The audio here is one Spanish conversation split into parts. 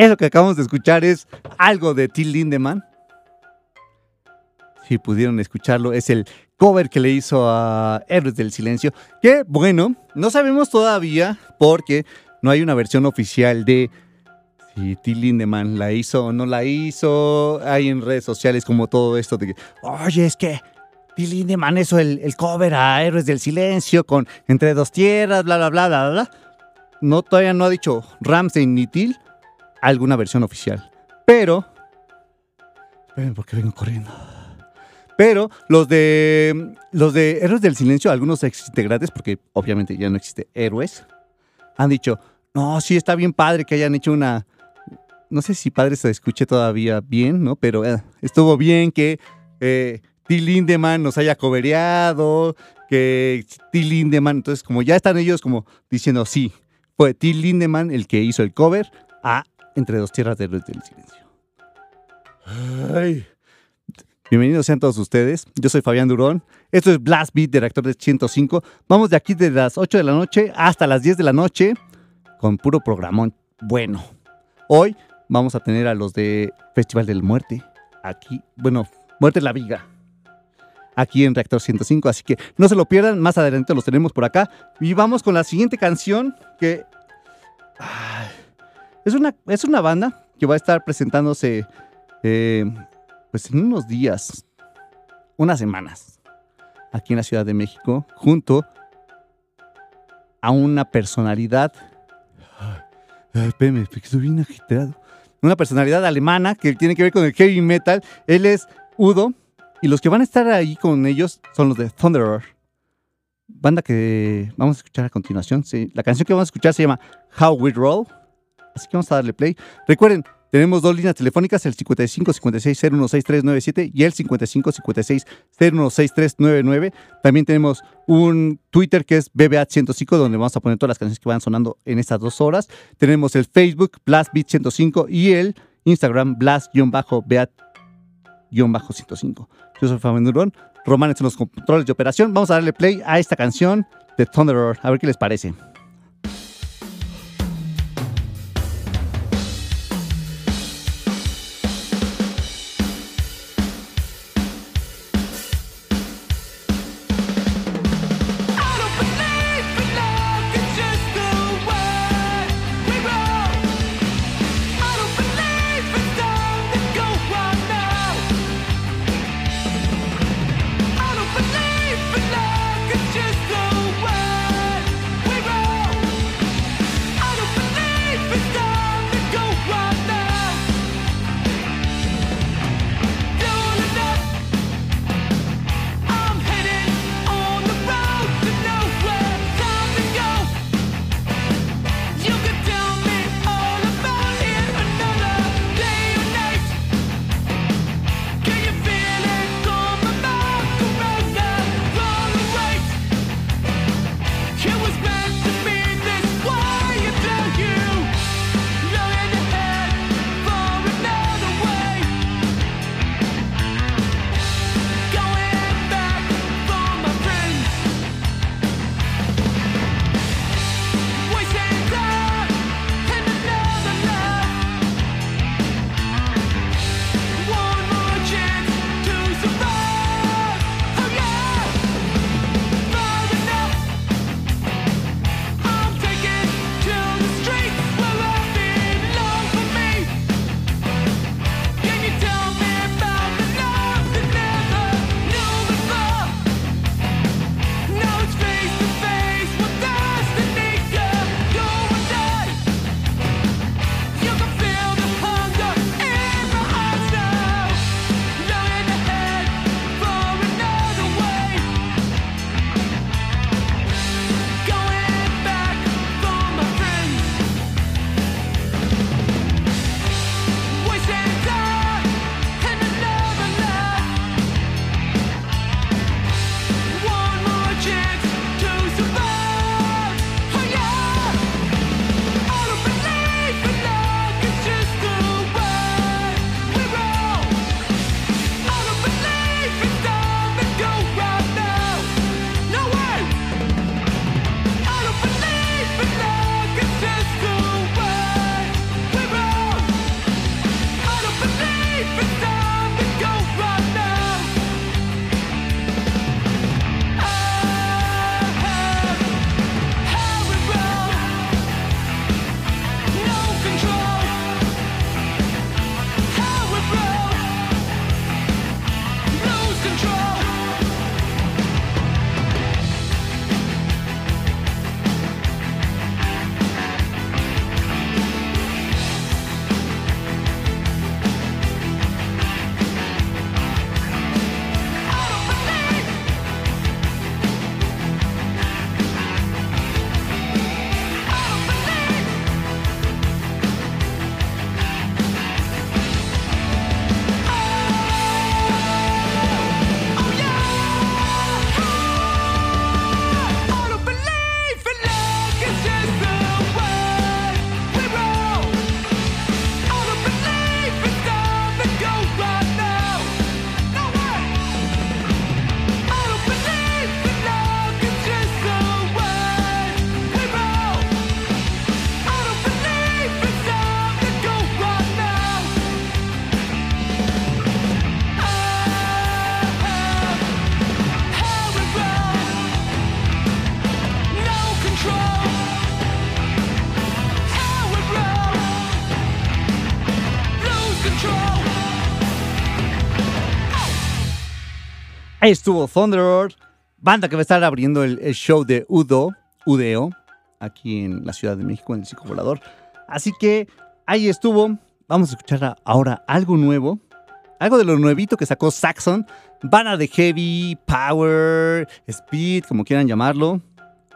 Eso que acabamos de escuchar es algo de Till Lindemann. Si pudieron escucharlo, es el cover que le hizo a Héroes del Silencio. Que bueno, no sabemos todavía porque no hay una versión oficial de si Till Lindemann la hizo o no la hizo. Hay en redes sociales como todo esto de que, oye, es que Till Lindemann hizo el, el cover a Héroes del Silencio con Entre dos tierras, bla, bla, bla, bla, bla. No, todavía no ha dicho Ramsey ni Till alguna versión oficial. Pero. Esperen, porque vengo corriendo. Pero los de. Los de Héroes del Silencio, algunos ex integrantes, porque obviamente ya no existe Héroes, han dicho: No, sí está bien padre que hayan hecho una. No sé si padre se escuche todavía bien, ¿no? Pero eh, estuvo bien que eh, Till Lindemann nos haya cobereado, que Till Lindemann, entonces como ya están ellos como diciendo, sí, fue Till Lindemann el que hizo el cover a Entre dos tierras de del Silencio. Ay. Bienvenidos sean todos ustedes. Yo soy Fabián Durón. Esto es Blast Beat de Reactor de 105. Vamos de aquí de las 8 de la noche hasta las 10 de la noche con puro programón bueno. Hoy vamos a tener a los de Festival del Muerte. Aquí, bueno, Muerte en la Viga. Aquí en Reactor 105. Así que no se lo pierdan. Más adelante los tenemos por acá. Y vamos con la siguiente canción que... Ay, es, una, es una banda que va a estar presentándose eh, pues en unos días, unas semanas, aquí en la Ciudad de México, junto a una personalidad. Ay, espérame, estoy bien agitado. Una personalidad alemana que tiene que ver con el heavy metal. Él es Udo. Y los que van a estar ahí con ellos son los de Thunderer. Banda que vamos a escuchar a continuación. La canción que vamos a escuchar se llama How We Roll. Así que vamos a darle play. Recuerden, tenemos dos líneas telefónicas, el 55 56 016397 y el 55 56 016399. También tenemos un Twitter que es BBA105, donde vamos a poner todas las canciones que van sonando en estas dos horas. Tenemos el Facebook Blastbeat105 y el Instagram Blast-Beat-105. Yo soy Fabián Durón, Román en los controles de operación. Vamos a darle play a esta canción de Thunderer, a ver qué les parece. Ahí estuvo Thunderbird, banda que va a estar abriendo el, show de Udo, Udeo, aquí en la Ciudad de México, en el Circo Volador. Así que ahí estuvo. Vamos a escuchar ahora algo nuevo. Algo de lo nuevito que sacó Saxon. Banda de heavy, power, speed, como quieran llamarlo.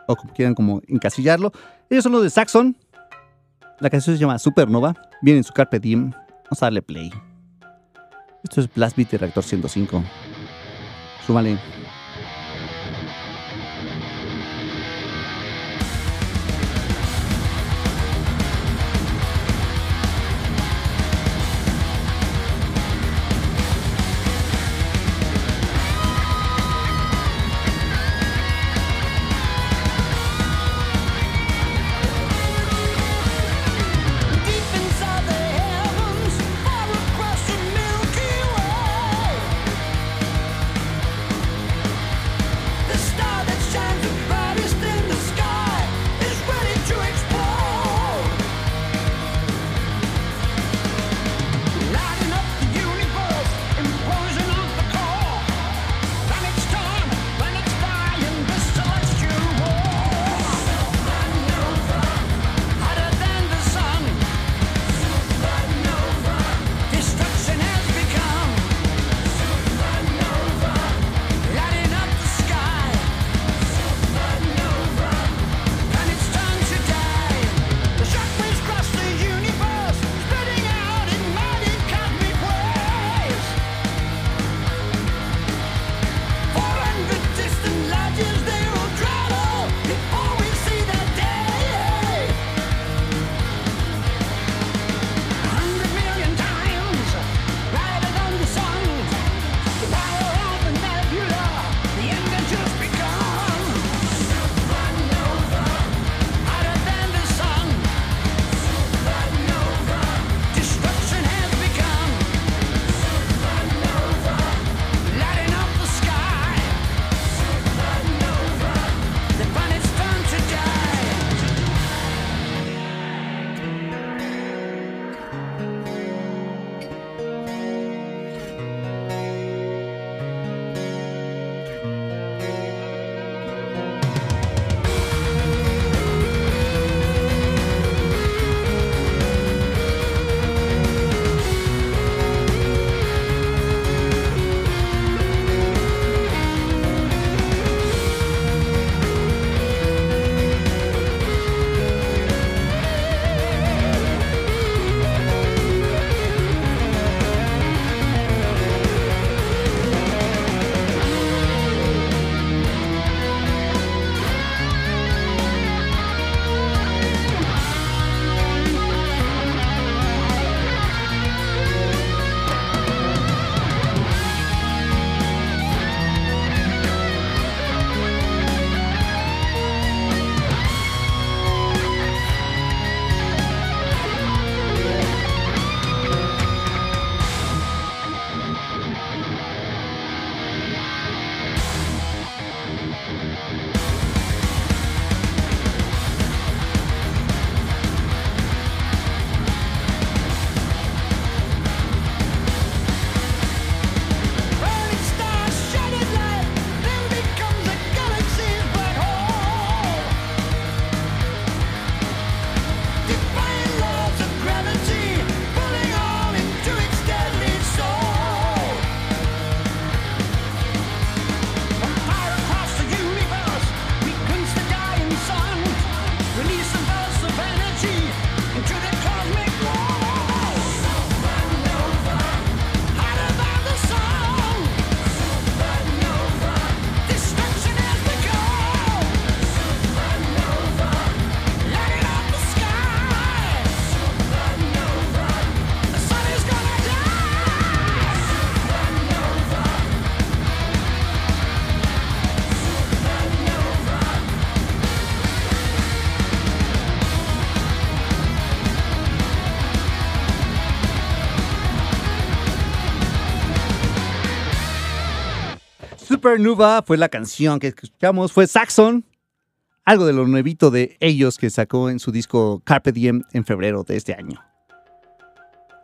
O como quieran como encasillarlo. Ellos son los de Saxon. La canción se llama Supernova. Viene en su carpe. Vamos a darle play. Esto es Blast Beat Reactor 105. Súmale. Super Supernova fue la canción que escuchamos, fue Saxon, algo de lo nuevito de ellos que sacó en su disco Carpe Diem en febrero de este año.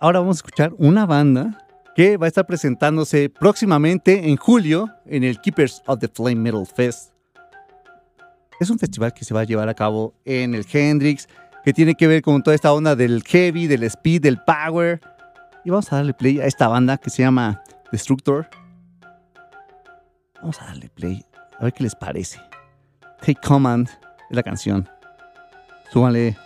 Ahora vamos a escuchar una banda que va a estar presentándose próximamente en julio en el Keepers of the Flame Metal Fest. Es un festival que se va a llevar a cabo en el Hendrix, que tiene que ver con toda esta onda del heavy, del speed, del power. Y vamos a darle play a esta banda que se llama Destructor. Vamos a darle play, a ver qué les parece. Take Command es la canción. Súbanle.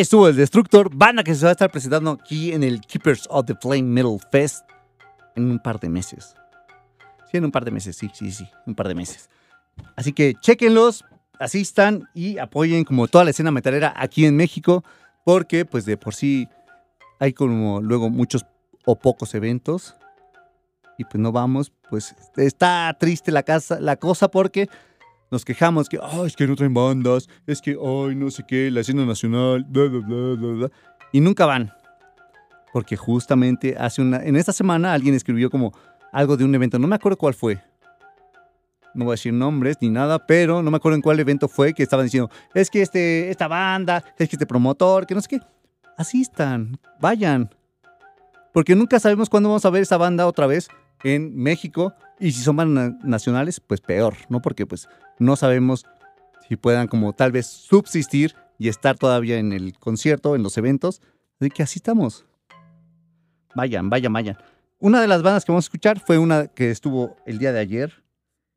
Estuvo el Destructor, banda que se va a estar presentando aquí en el Keepers of the Flame Metal Fest en un par de meses. Sí, en un par de meses, sí, sí, sí, un par de meses. Así que chequenlos, asistan y apoyen como toda la escena metalera aquí en México, porque pues de por sí hay como luego muchos o pocos eventos y pues no vamos, pues está triste la, casa, la cosa porque nos quejamos que, "Ay, es que no traen bandas, es que, ay, no sé qué, la escena nacional, bla, bla, bla, bla, bla", y nunca van. Porque justamente hace una, en esta semana alguien escribió como algo de un evento, no me acuerdo cuál fue. no voy a decir nombres ni nada, pero no me acuerdo en cuál evento fue que estaban diciendo, es que este, esta banda, es que este promotor, que no sé qué. Asistan, vayan. Porque nunca sabemos cuándo vamos a ver esa banda otra vez en México. Y si son bandas na- nacionales, pues peor, ¿no? Porque pues no sabemos si puedan como tal vez subsistir y estar todavía en el concierto, en los eventos. Así que asistamos. Vayan, vayan, vayan. Una de las bandas que vamos a escuchar fue una que estuvo el día de ayer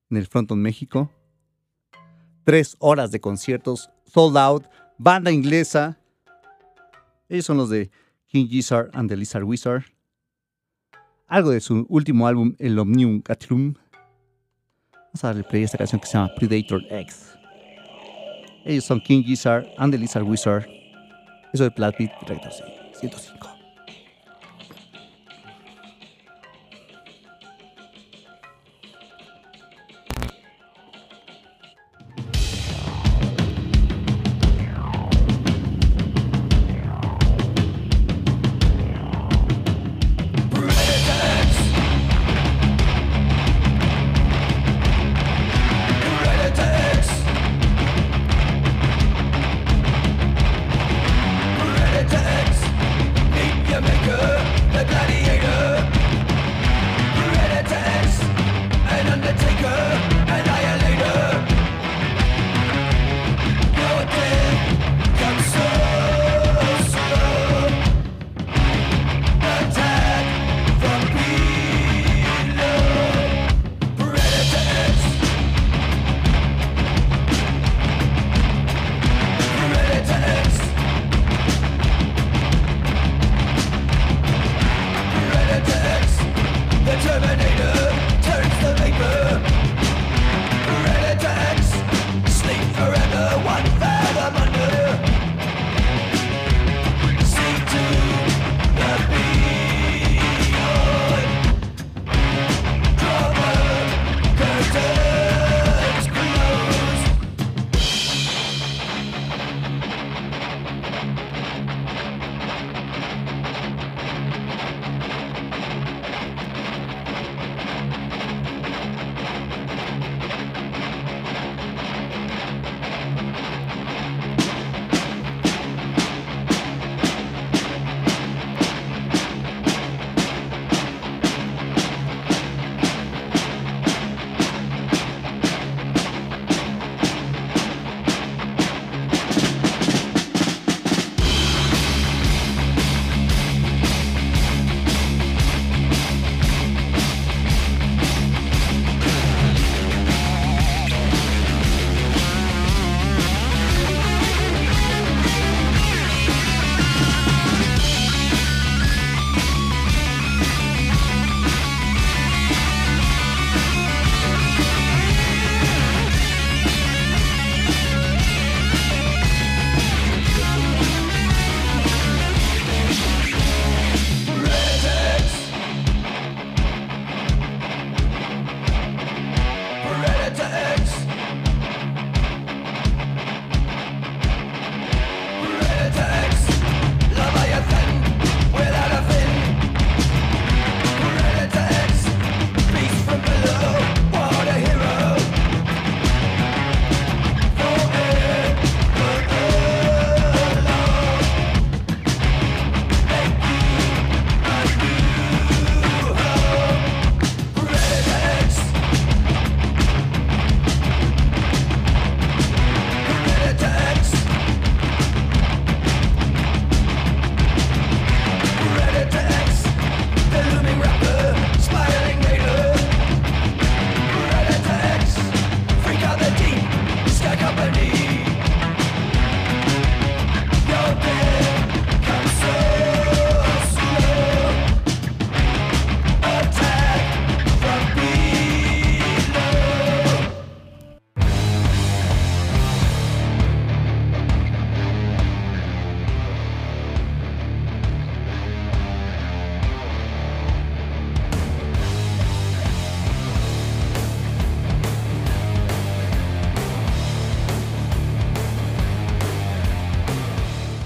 en el Fronton México. Tres horas de conciertos, sold out, banda inglesa. Ellos son los de King Gizzard and the Lizard Wizard. Algo de su último álbum, el Omnium Catrum. Vamos a darle play a esta canción que se llama Predator X. Ellos son King Gizzard and the Lizard Wizard. Eso de Plat Beat Director 105.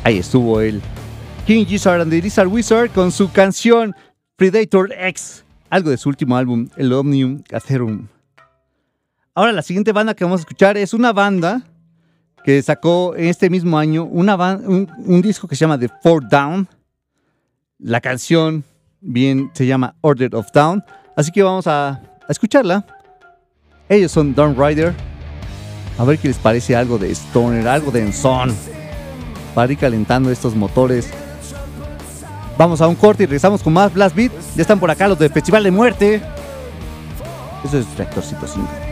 Ahí estuvo el King Gizzard and the Lizard Wizard con su canción Predator X, algo de su último álbum, el Omnium Catherum. ahora la siguiente banda que vamos a escuchar es una banda que sacó este mismo año un, disco que se llama The Four Down. La canción bien se llama Order of Down. Así que vamos a, escucharla. Ellos son Dawn Rider. A ver qué les parece algo de Stoner, algo de Enson. Para ir calentando estos motores. Vamos a un corte y regresamos con más Blast Beat. Ya están por acá los del Festival de Muerte. Eso es Reactorcito 5.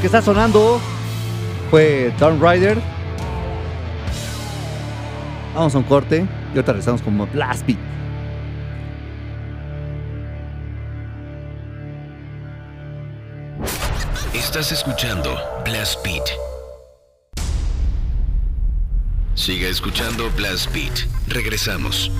Que está sonando fue Dawn Rider. Vamos a un corte y ahorita regresamos como Blast Beat. Estás escuchando Blast Beat. Siga escuchando Blast Beat. Regresamos.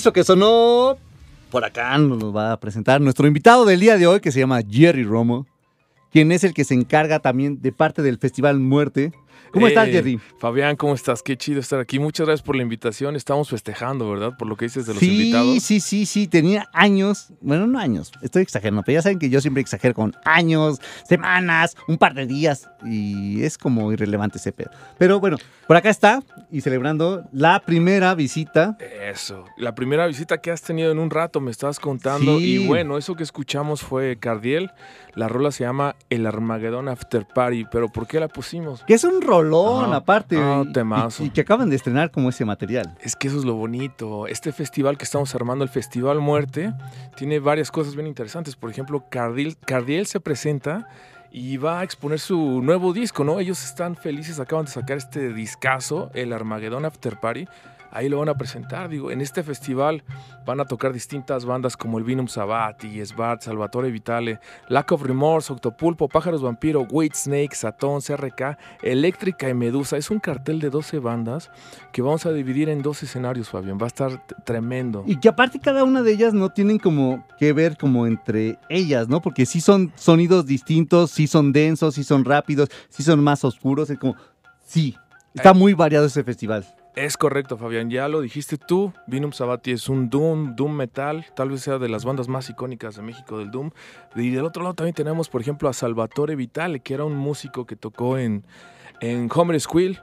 Que sonó por acá nos va a presentar nuestro invitado del día de hoy que se llama Jerry Romo, quien es el que se encarga también de parte del Festival Muerte. ¿Cómo estás, Eh, Jerry? Fabián, ¿cómo estás? Qué chido estar aquí. Muchas gracias por la invitación. Estamos festejando, ¿verdad? Por lo que dices de los Sí, invitados. sí, sí, sí, tenía años, bueno, no años, estoy exagerando, pero ya saben que yo siempre exagero con años, semanas, un par de días y es como irrelevante ese pedo. Pero bueno, por acá está y celebrando la primera visita. Eso. La primera visita que has tenido en un rato, me estabas contando. Sí. Y bueno, eso que escuchamos fue Cardiel. La rola se llama El Armagedón After Party. Pero ¿por qué la pusimos? Que es un rolón aparte. Ah, y- temazo. Y, y que acaban de estrenar como ese material. Es que eso es lo bonito. Este festival que estamos armando, el Festival Muerte, tiene varias cosas bien interesantes. Por ejemplo, Cardiel, Cardiel se presenta y va a exponer su nuevo disco, ¿no? Ellos están felices, acaban de sacar este discazo, el Armageddon After Party. Ahí lo van a presentar, digo, en este festival van a tocar distintas bandas como el Vinum Sabati, Svart, Salvatore Vitale, Lack of Remorse, Octopulpo, Pájaros Vampiro, White Snake, Satón, CRK, Eléctrica y Medusa. Es un cartel de 12 bandas que vamos a dividir en dos escenarios, Fabián. Va a estar tremendo. Y que aparte cada una de ellas no tienen como que ver como entre ellas, ¿no? Porque sí son sonidos distintos, sí son densos, sí son rápidos, sí son más oscuros. Es como, sí, está muy variado ese festival. Es correcto, Fabián. Ya lo dijiste tú. Vinum Sabati es un Doom, Doom Metal. Tal vez sea de las bandas más icónicas de México del Doom. Y del otro lado también tenemos, por ejemplo, a Salvatore Vitale, que era un músico que tocó en, en Homer Squill.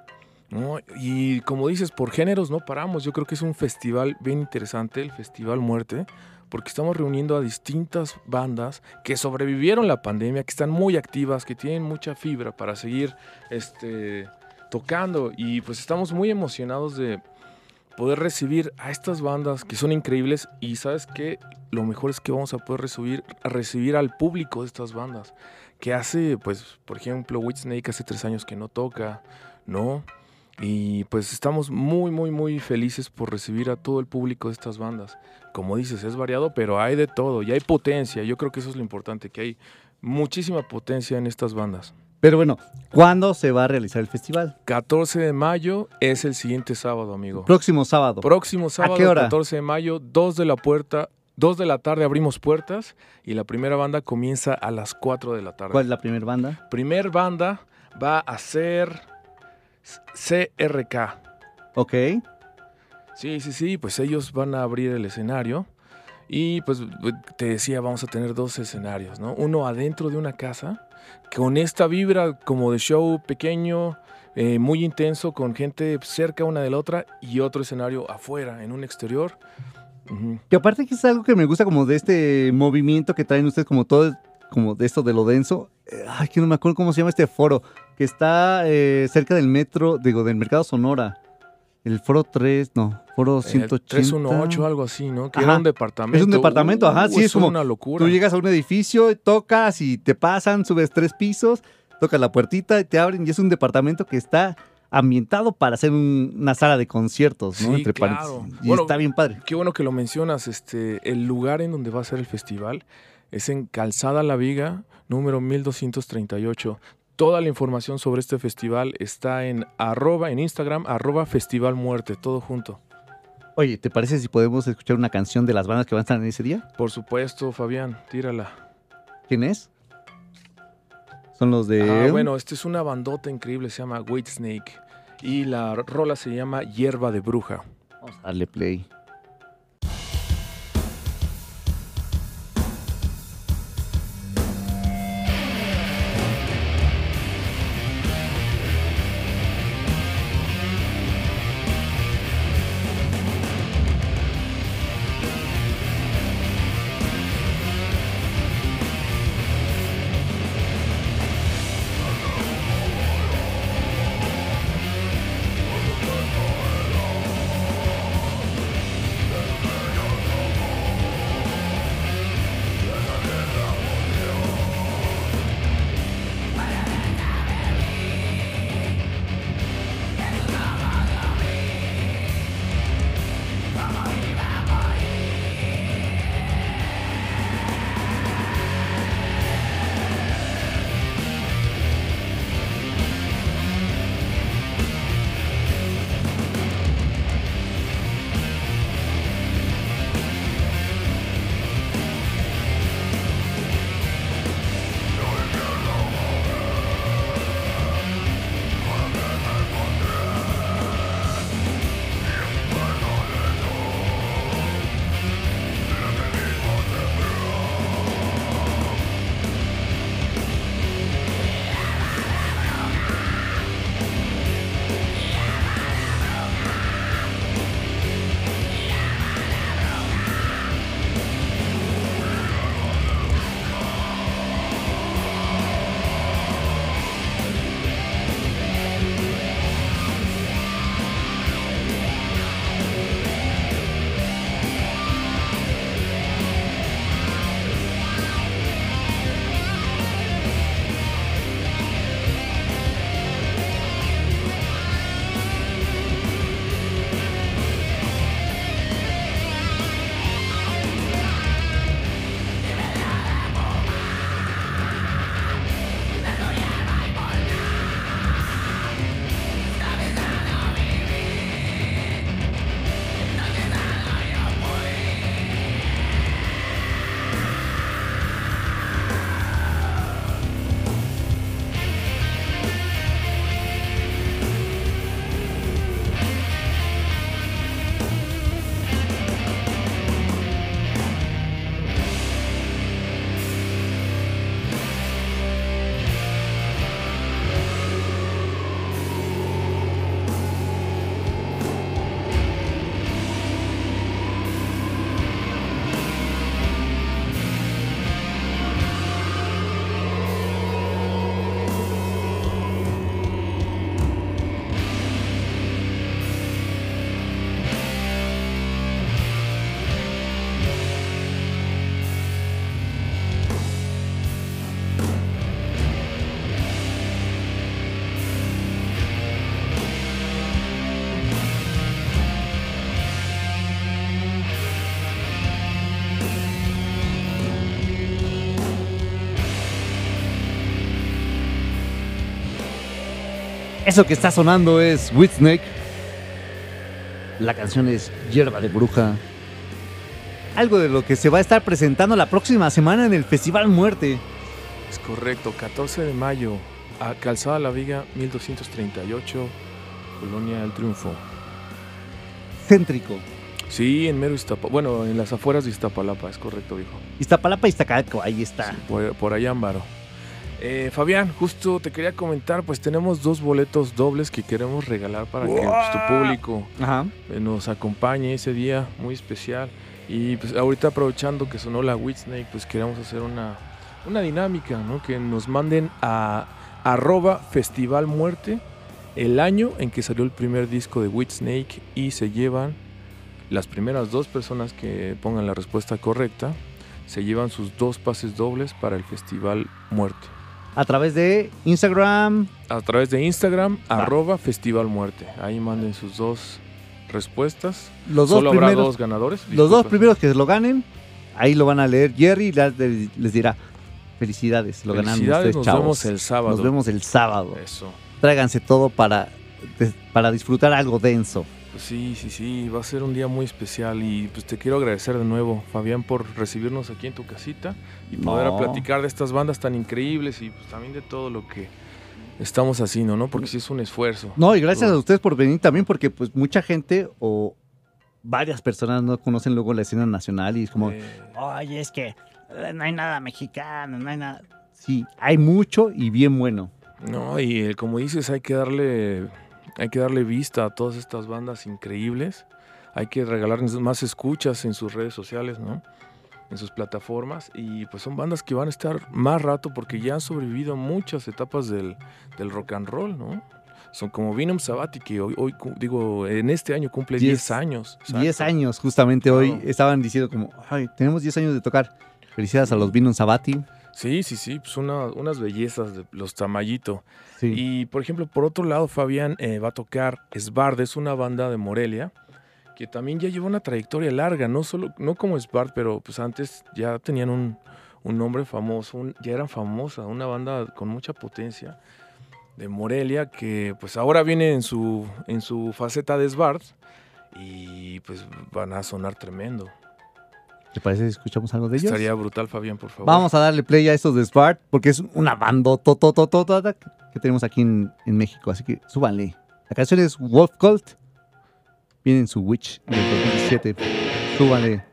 Y como dices, por géneros no paramos. Yo creo que es un festival bien interesante, el Festival Muerte, porque estamos reuniendo a distintas bandas que sobrevivieron la pandemia, que están muy activas, que tienen mucha fibra para seguir este, tocando. Y pues estamos muy emocionados de poder recibir a estas bandas que son increíbles. Y sabes que lo mejor es que vamos a poder recibir, a recibir al público de estas bandas. Que hace, pues, por ejemplo, Whitesnake hace tres años que no toca, ¿no? Y pues estamos muy, muy, muy felices por recibir a todo el público de estas bandas. Como dices, es variado, pero hay de todo y hay potencia. Yo creo que eso es lo importante, que hay muchísima potencia en estas bandas. Pero bueno, ¿cuándo se va a realizar el festival? 14 de mayo es el siguiente sábado, amigo. Próximo sábado. Próximo sábado, qué hora? 14 de mayo, 2 de la puerta, 2 de la tarde abrimos puertas y la primera banda comienza a las 4 de la tarde. ¿Cuál es la primera banda? Primer banda va a ser CRK. Ok. Sí, sí, sí, pues ellos van a abrir el escenario y pues te decía, vamos a tener dos escenarios, ¿no? Uno adentro de una casa, con esta vibra como de show pequeño, eh, muy intenso, con gente cerca una de la otra y otro escenario afuera, en un exterior. Que aparte que es algo que me gusta como de este movimiento que traen ustedes, como todo, como de esto de lo denso. Ay, que no me acuerdo cómo se llama este foro, que está eh, cerca del metro, digo, del Mercado Sonora. El foro 3, no, foro Eh, 180. 318, algo así, ¿no? Que Ajá. era un departamento. Es un departamento, ajá, Uh, sí, es como una locura. Tú llegas a un edificio, tocas y te pasan, subes tres pisos, tocas la puertita y te abren y es un departamento que está ambientado para hacer un- una sala de conciertos, ¿no? Sí, Entre claro. paréntesis. Y Bueno, está bien padre. Qué bueno que lo mencionas. Este, el lugar en donde va a ser el festival es en Calzada La Viga, número 1238. Toda la información sobre este festival está en arroba, en Instagram, arroba Festival Muerte, todo junto. Oye, ¿te parece si podemos escuchar una canción de las bandas que van a estar en ese día? Por supuesto, Fabián, tírala. ¿Quién es? Son los de... Ah, bueno, esta es una bandota increíble, se llama Whitesnake. Y la rola se llama Hierba de Bruja. Vamos a darle play. Eso que está sonando es Whitsnake. La canción es Hierba de Bruja. Algo de lo que se va a estar presentando la próxima semana en el Festival Muerte. Es correcto, 14 de mayo, a Calzada La Viga, 1238, Colonia del Triunfo. Céntrico. Sí, en mero Iztapalapa, bueno, en las afueras de Iztapalapa, es correcto, viejo. Iztapalapa, Iztacalco, ahí está. Sí, por, por allá, Ámbaro. Eh, Fabián, justo te quería comentar, pues tenemos dos boletos dobles que queremos regalar para que pues, tu público Ajá. eh, nos acompañe ese día muy especial. Y pues ahorita aprovechando que sonó la Whitsnake, pues queremos hacer una, una dinámica, ¿no? Que nos manden a arroba Festival Muerte el año en que salió el primer disco de Whitsnake y se llevan las primeras dos personas que pongan la respuesta correcta, se llevan sus dos pases dobles para el Festival Muerte. A través de Instagram. A través de Instagram, Va. arroba Festival Muerte. Ahí manden sus dos respuestas. Los dos Solo habrá primeros. dos ganadores. Los dos primeros que lo ganen, ahí lo van a leer Jerry y les dirá felicidades, lo ganaron Felicidades, ustedes, nos chavos. vemos el sábado. Nos vemos el sábado. Eso. Tráiganse todo para, para disfrutar algo denso. Pues sí, sí, sí, va a ser un día muy especial y pues te quiero agradecer de nuevo, Fabián, por recibirnos aquí en tu casita y poder No. platicar de estas bandas tan increíbles y pues también de todo lo que estamos haciendo, ¿no? Porque sí es un esfuerzo. No, y gracias a ustedes por venir también, porque pues mucha gente o varias personas no conocen luego la escena nacional y es como, Eh, oye, es que eh, no hay nada mexicano, no hay nada. Sí, hay mucho y bien bueno. no, y eh, como dices, hay que darle hay que darle vista a todas estas bandas increíbles. Hay que regalarles más escuchas en sus redes sociales, ¿no? En sus plataformas. Y pues son bandas que van a estar más rato porque ya han sobrevivido muchas etapas del, del rock and roll, ¿no? Son como Venom Sabati, que hoy, hoy digo, en este año cumple Diez- 10 años. 10 Exacto. años, justamente hoy Claro. estaban diciendo como, ay, tenemos 10 años de tocar. Felicidades a los Vinon Sabati. Sí, sí, sí, pues una- unas bellezas de los Tamayito. Sí. Y por ejemplo, por otro lado, Fabián eh, va a tocar Svard, es una banda de Morelia que también ya lleva una trayectoria larga, no solo, no como Svard, pero pues antes ya tenían un, un nombre famoso, un- ya eran famosa, una banda con mucha potencia de Morelia que pues ahora viene en su, en su faceta de Svard y pues van a sonar tremendo. ¿Te parece si escuchamos algo de ellos? Estaría brutal, Fabián, por favor. Vamos a darle play a estos de Spart porque es una banda totototota que tenemos aquí en, en México. Así que súbanle. La canción es Wolf Cult. Viene en su Witch del 2017. Súbanle.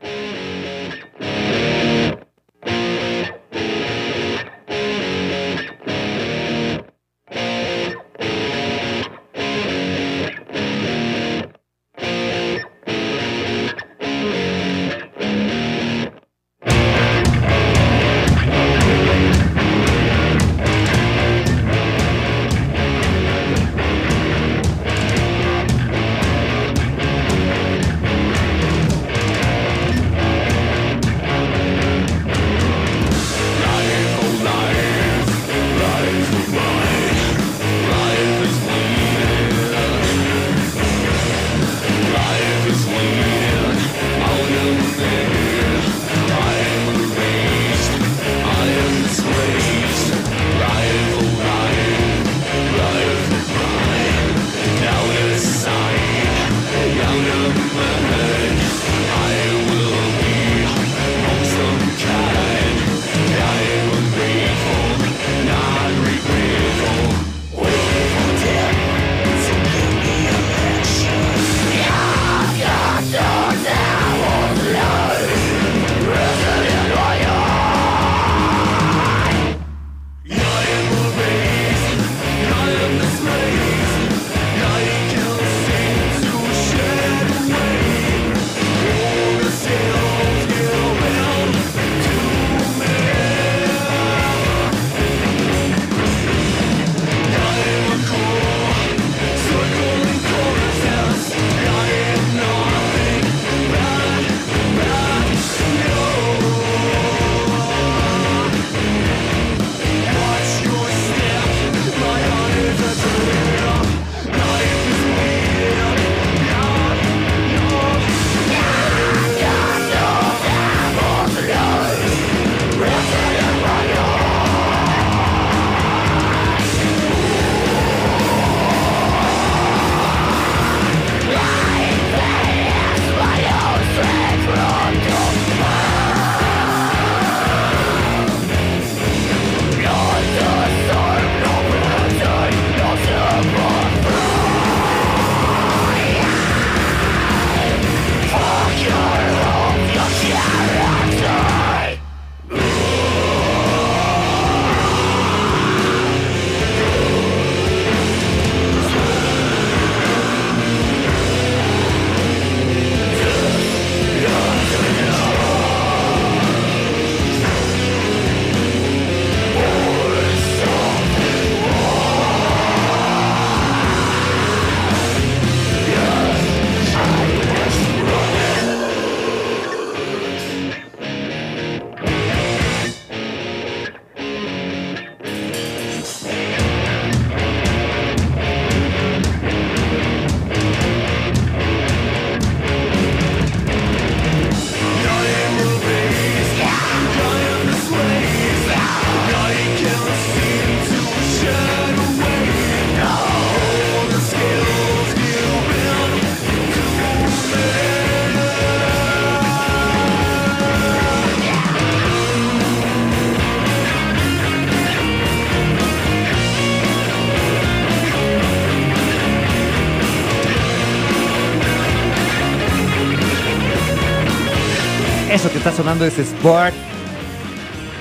Sonando es Sport.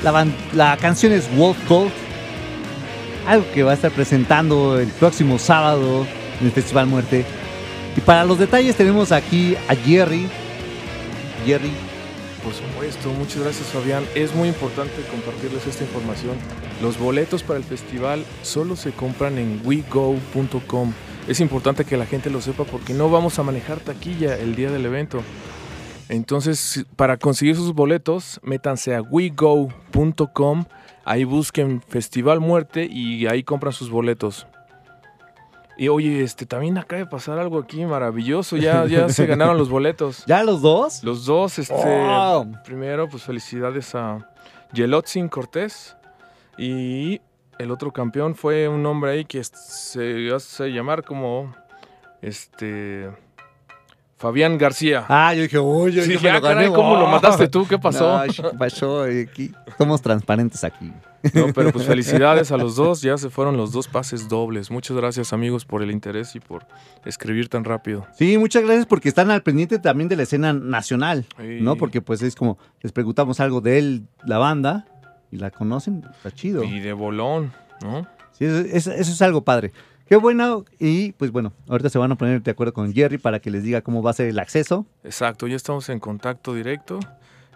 La, la canción es Wolf Cult. Algo que va a estar presentando el próximo sábado en el Festival Muerte. Y para los detalles tenemos aquí a Jerry. Jerry, Por supuesto, muchas gracias Fabián. Es muy importante compartirles esta información. Los boletos para el festival solo se compran en wego.com. Es importante que la gente lo sepa porque no vamos a manejar taquilla el día del evento. Entonces, para conseguir sus boletos, métanse a wego.com, ahí busquen Festival Muerte y ahí compran sus boletos. Y oye, este también acaba de pasar algo aquí maravilloso, ya, ya se ganaron los boletos. ¿ya los dos? Los dos, este, Oh. primero, pues felicidades a Yelotzin Cortés y el otro campeón fue un hombre ahí que se hace llamar como, este, Fabián García. Ah, yo dije, oye, Sí, yo dije, me lo. ¿cómo lo mataste tú? ¿Qué pasó? No, ¿qué pasó? Aquí somos transparentes aquí. No, pero pues felicidades a los dos, ya se fueron los dos pases dobles. Muchas gracias amigos por el interés y por escribir tan rápido. Sí, muchas gracias porque están al pendiente también de la escena nacional, Sí. ¿no? Porque pues es como, les preguntamos algo de él, la banda, y la conocen, está chido. Y de bolón, ¿no? Sí, eso, eso- eso es algo padre. Qué bueno, y pues bueno, ahorita se van a poner de acuerdo con Jerry para que les diga cómo va a ser el acceso. Exacto, ya estamos en contacto directo.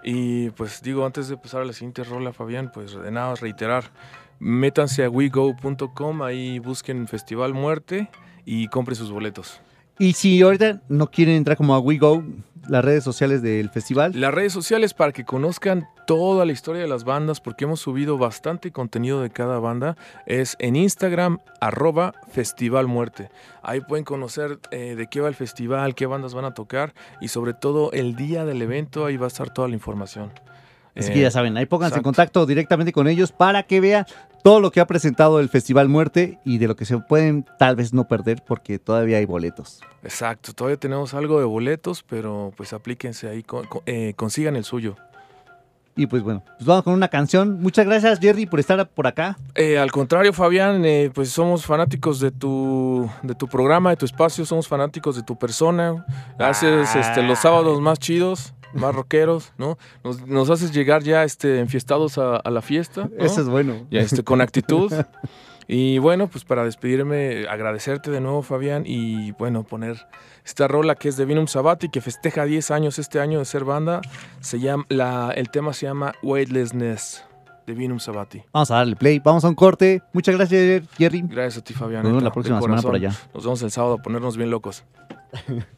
Y pues digo, antes de empezar a la siguiente rola, Fabián, pues de nada reiterar, métanse a wego.com, ahí busquen Festival Muerte y compren sus boletos. Y si ahorita no quieren entrar como a WeGo, las redes sociales del festival, Las redes sociales para que conozcan toda la historia de las bandas, porque hemos subido bastante contenido de cada banda, es en Instagram, arroba Festival Muerte. Ahí pueden conocer eh, de qué va el festival, qué bandas van a tocar y sobre todo el día del evento, ahí va a estar toda la información. así Eh, que ya saben, ahí pónganse en contacto directamente con ellos para que vean todo lo que ha presentado el Festival Muerte y de lo que se pueden tal vez no perder porque todavía hay boletos. Exacto, todavía tenemos algo de boletos, pero pues aplíquense ahí, con- eh, consigan el suyo. Y pues bueno, pues vamos con una canción. Muchas gracias Jerry por estar por acá. Eh, al contrario, Fabián, eh, pues somos fanáticos de tu, de tu programa, de tu espacio, somos fanáticos de tu persona. Haces este, los sábados más chidos, más rockeros, ¿no? Nos, nos haces llegar ya este, enfiestados a, a la fiesta, ¿no? Eso es bueno. Ya, este, con actitud. Y bueno, pues para despedirme, agradecerte de nuevo, Fabián, y bueno, poner esta rola que es de Vinum Sabati, que festeja 10 años este año de ser banda. Se llama, la, el tema se llama Weightlessness de Vinum Sabati. Vamos a darle play, vamos a un corte. Muchas gracias Jerry. Gracias a ti, Fabián. Nos vemos la próxima semana por allá. Nos vemos el sábado a ponernos bien locos.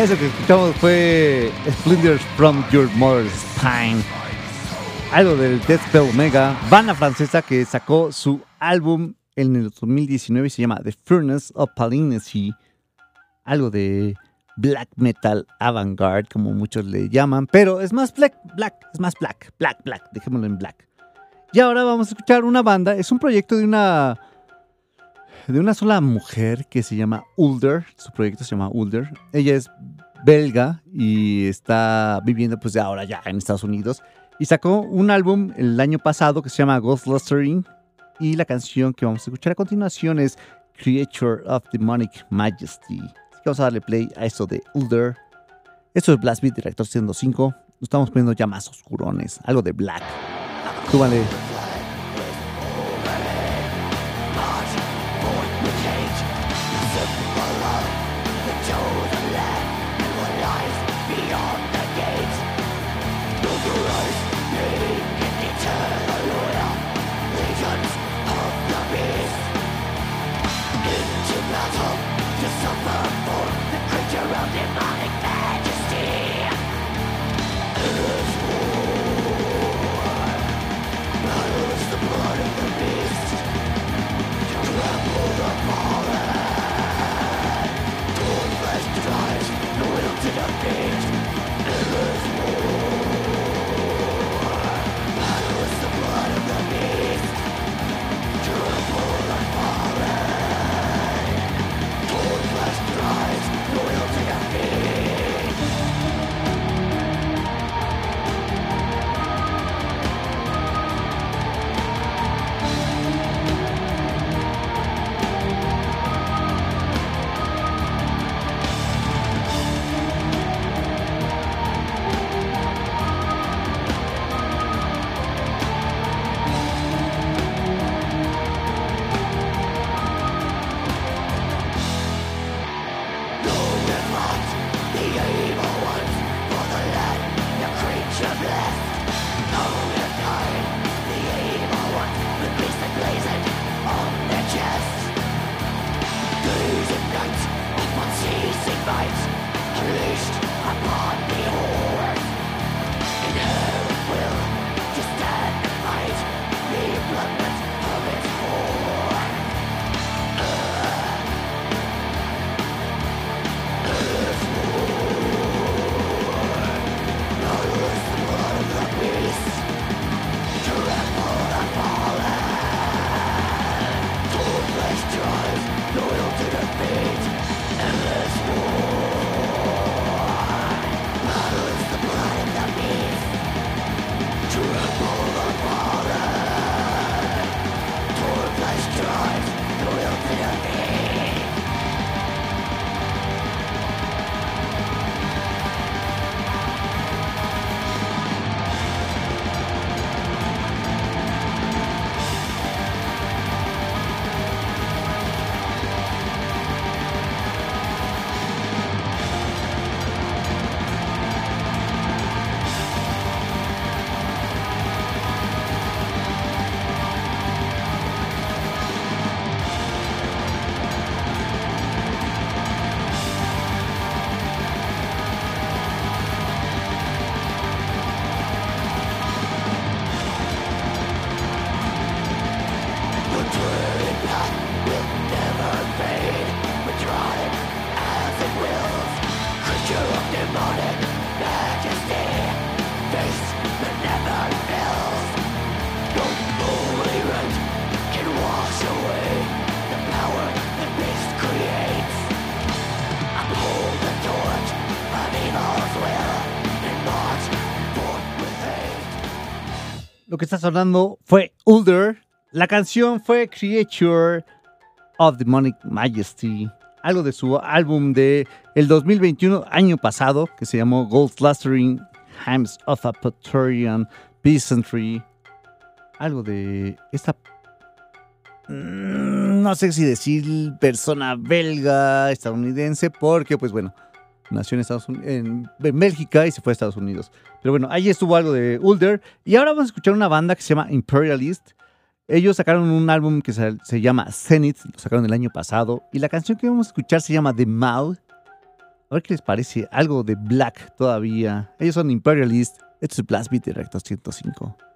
Eso que escuchamos fue Splinters from Your Mother's Spine. Algo del Death Spell Omega, banda francesa que sacó su álbum en el 2019 y se llama The Furnace of Palinesi. Algo de black metal avant-garde, como muchos le llaman, pero es más black, black, es más black, black, black, dejémoslo en black. Y ahora vamos a escuchar una banda, es un proyecto de una de una sola mujer que se llama Ulder, su proyecto se llama Ulder. Ella es belga y está viviendo pues de ahora ya en Estados Unidos y sacó un álbum el año pasado que se llama Ghostlustering y la canción que vamos a escuchar a continuación es Creature of Demonic Majesty. Así que vamos a darle play a esto de Ulder. Esto es Blast Beat Director 105. Nos estamos poniendo ya más oscurones, algo de black. Súbale. Lo que está sonando fue Ulder. La canción fue Creature of Demonic Majesty. Algo de su álbum de el 2021, año pasado, que se llamó Gold Clustering Hymns of a Praetorian Peasantry. Algo de esta. mm, No sé si decir persona belga, estadounidense, porque, pues bueno, nació en, Estados Unidos, en, Bélgica y se fue a Estados Unidos. Pero bueno, ahí estuvo algo de Ulder. Y ahora vamos a escuchar una banda que se llama Imperialist. Ellos sacaron un álbum que se, se llama Zenith, lo sacaron el año pasado. Y la canción que vamos a escuchar se llama The Mouth. A ver qué les parece. Algo de Black todavía. Ellos son Imperialist. Esto es Blast Beat Directo 105.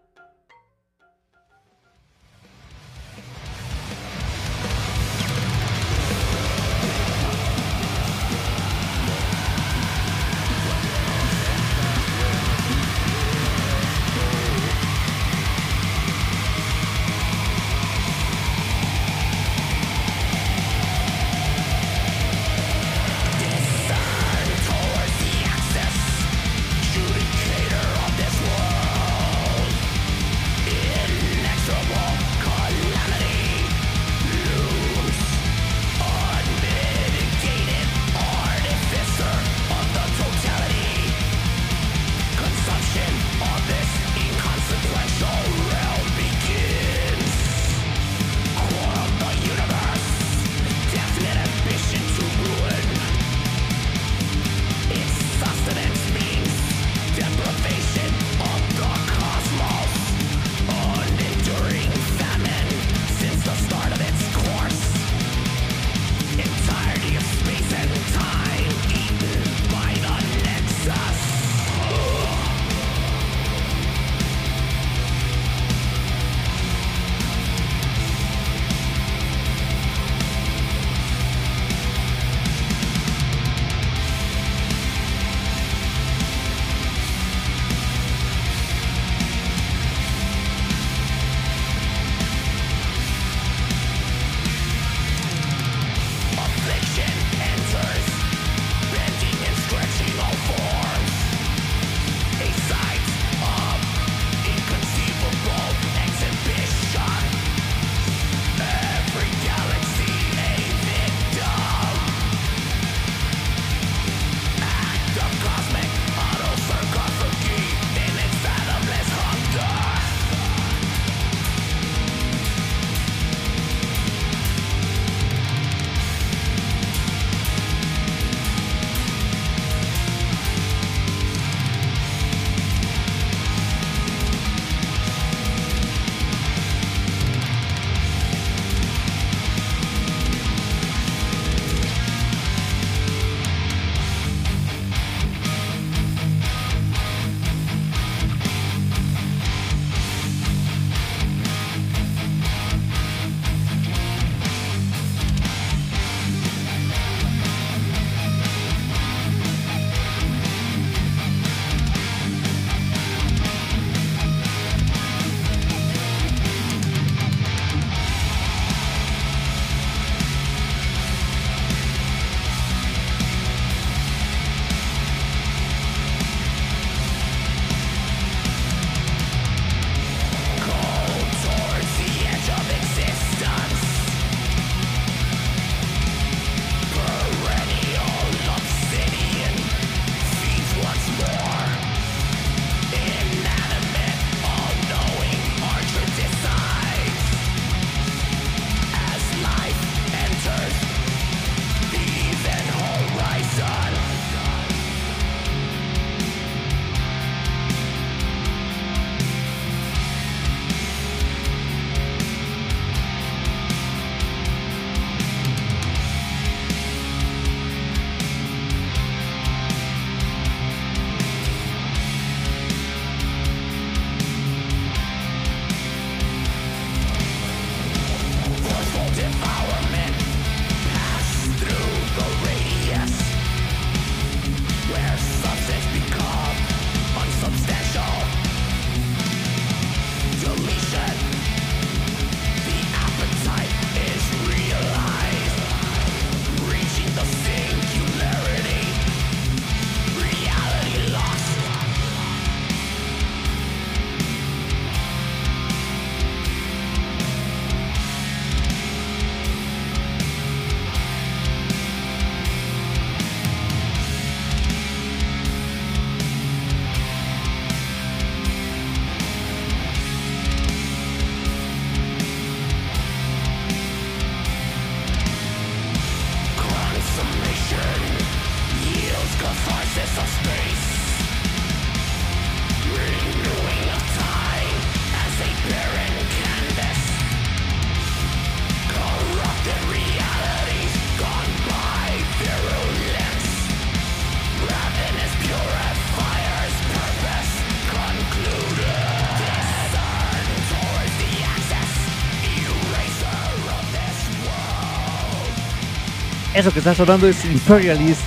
Eso que está sonando es Imperialist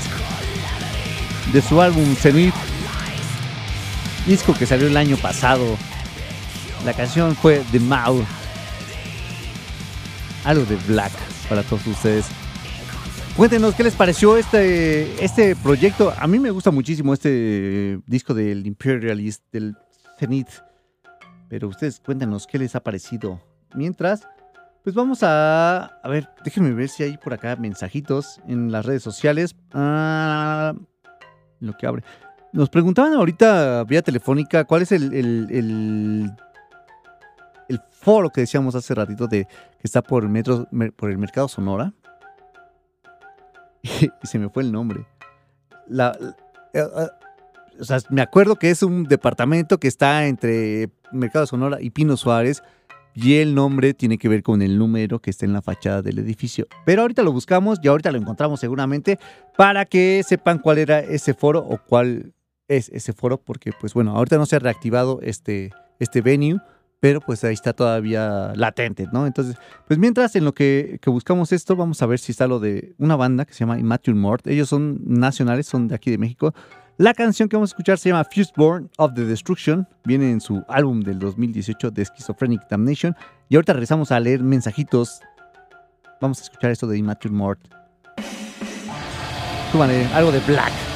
de su álbum Zenith, disco que salió el año pasado. La canción fue The Mouth, algo de Black para todos ustedes. Cuéntenos qué les pareció este, este proyecto. A mí me gusta muchísimo este disco del Imperialist, del Zenith. Pero ustedes cuéntenos qué les ha parecido. Mientras, pues vamos a... A ver, déjenme ver si hay por acá mensajitos en las redes sociales. Ah, lo que abre. Nos preguntaban ahorita vía telefónica cuál es el, el, el, foro que decíamos hace ratito de que está por el, metro, por el Mercado Sonora. y se me fue el nombre. La, eh, eh, o sea, me acuerdo que es un departamento que está entre Mercado Sonora y Pino Suárez. Y el nombre tiene que ver con el número que está en la fachada del edificio. Pero ahorita lo buscamos y ahorita lo encontramos seguramente para que sepan cuál era ese foro o cuál es ese foro. Porque, pues bueno, ahorita no se ha reactivado este, este venue, pero pues ahí está todavía latente, ¿no? Entonces, pues mientras en lo que, buscamos esto, vamos a ver si está lo de una banda que se llama Immature Mort. Ellos son nacionales, son de aquí de México. La canción que vamos a escuchar se llama Fuseborn of the Destruction. Viene en su álbum del 2018 de Schizophrenic Damnation. Y ahorita regresamos a leer mensajitos. Vamos a escuchar esto de Immature Mort. Algo de Black.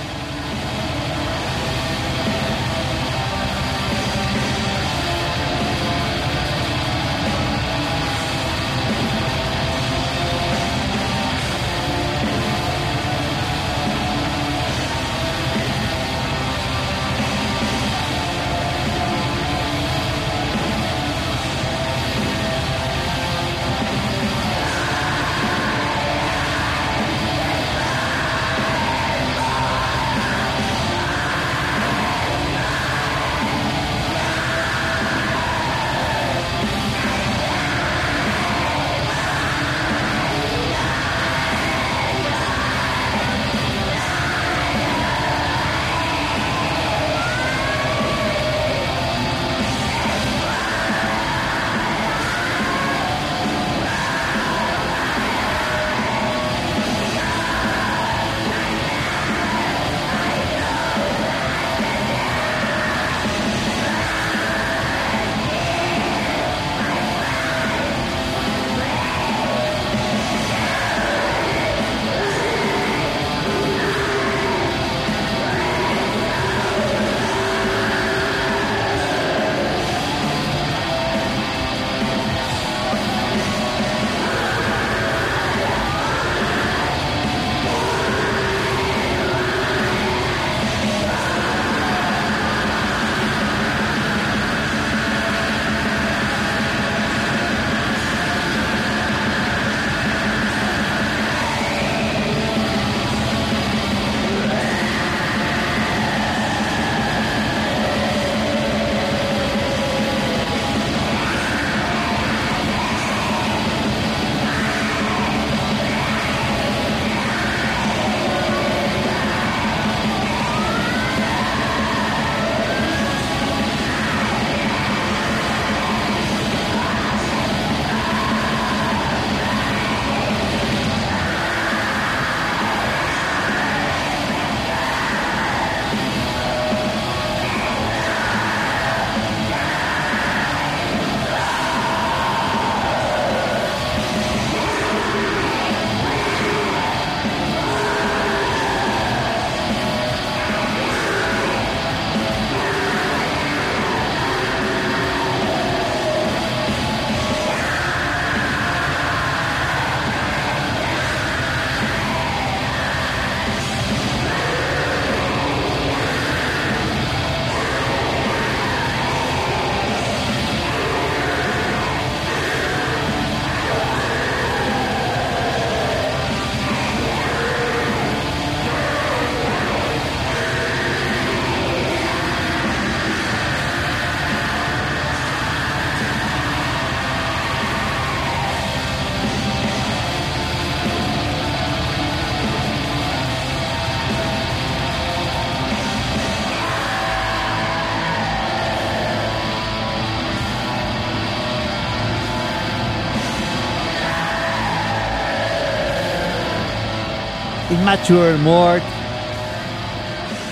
Immature Mort.